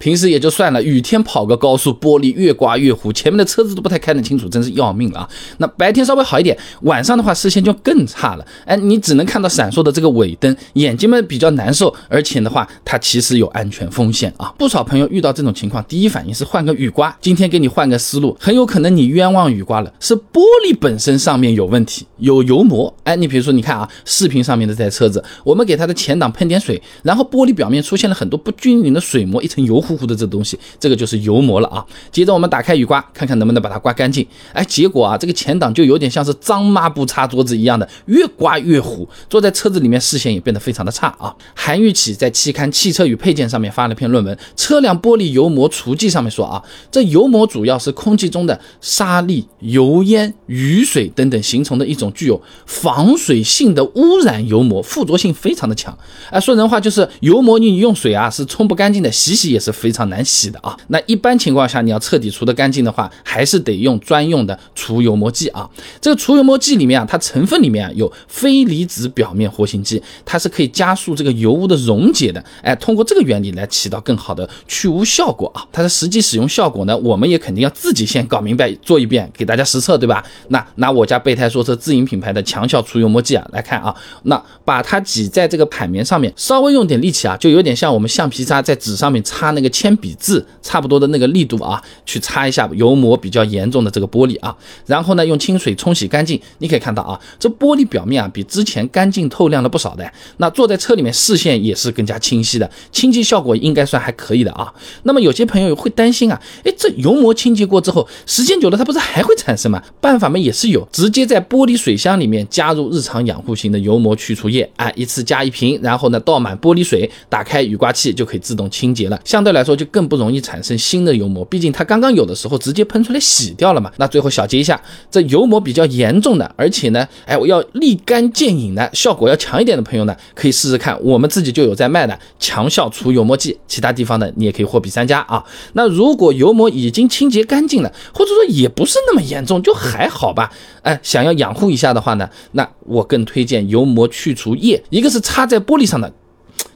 平时也就算了，雨天跑个高速，玻璃越刮越糊，前面的车子都不太看得清楚，真是要命了啊！那白天稍微好一点，晚上的话视线就更差了。哎，你只能看到闪烁的这个尾灯，眼睛们比较难受，而且的话，它其实有安全风险啊。不少朋友遇到这种情况，第一反应是换个雨刮。今天给你换个思路，很有可能你冤枉雨刮了，是玻璃本身上面有问题，有油膜。哎，你比如说，你看啊，视频上面的这台车子，我们给它的前挡喷点水，然后玻璃表面出现了很多不均匀的水膜，一层油乎乎的这东西，这个就是油膜了啊。接着我们打开雨刮，看看能不能把它刮干净。哎，结果啊，这个前挡就有点像是脏抹布擦桌子一样的，越刮越糊。坐在车子里面，视线也变得非常的差啊。韩玉启在期刊《汽车与配件》上面发了篇论文《车辆玻璃油膜除剂》，上面说啊，这油膜主要是空气中的沙粒、油烟、雨水等等形成的一种具有防水性的污染油膜，附着性非常的强。哎，说人话就是油膜你用水啊是冲不干净的，洗洗也是非常难洗的啊。那一般情况下你要彻底除得干净的话，还是得用专用的除油膜剂啊。这个除油膜剂里面啊，它成分里面啊有非离子表面活性剂，它是可以加速这个油污的溶解的。哎，通过这个原理来起到更好的去污效果啊。它的实际使用效果呢，我们也肯定要自己先搞明白，做一遍给大家实测，对吧？那拿我家备胎说车自营品牌的强效除油膜剂啊来看啊，那把它挤在这个海绵上面，稍微用点力气啊，就有点像我们橡皮擦在纸上面擦那个铅笔字差不多的那个力度啊，去擦一下油膜比较严重的这个玻璃啊，然后呢用清水冲洗干净。你可以看到啊，这玻璃表面啊比之前干净透亮了不少的。那坐在车里面视线也是更加清晰的，清洁效果应该算还可以的啊。那么有些朋友会担心啊，哎，这油膜清洁过之后，时间久了它不是还会产生吗？办法嘛也是有，直接在玻璃水箱里面加入日常养护型的油膜去除液，啊，一次加一瓶，然后呢倒满玻璃水，打开雨刮器就可以自动清洁了。相对来来说就更不容易产生新的油膜，毕竟它刚刚有的时候直接喷出来洗掉了嘛。那最后小结一下，这油膜比较严重的，而且呢，哎，我要立竿见影的效果要强一点的朋友呢，可以试试看，我们自己就有在卖的强效除油膜剂，其他地方呢你也可以货比三家啊。那如果油膜已经清洁干净了，或者说也不是那么严重，就还好吧。哎，想要养护一下的话呢，那我更推荐油膜去除液，一个是擦在玻璃上的。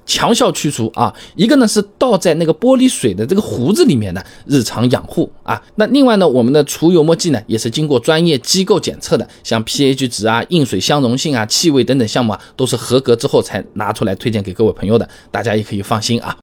强效去除啊，一个呢是倒在那个玻璃水的这个壶子里面的日常养护啊。那另外呢，我们的除油墨剂呢也是经过专业机构检测的，像 pH 值啊、硬水相容性啊、气味等等项目啊，都是合格之后才拿出来推荐给各位朋友的，大家也可以放心啊。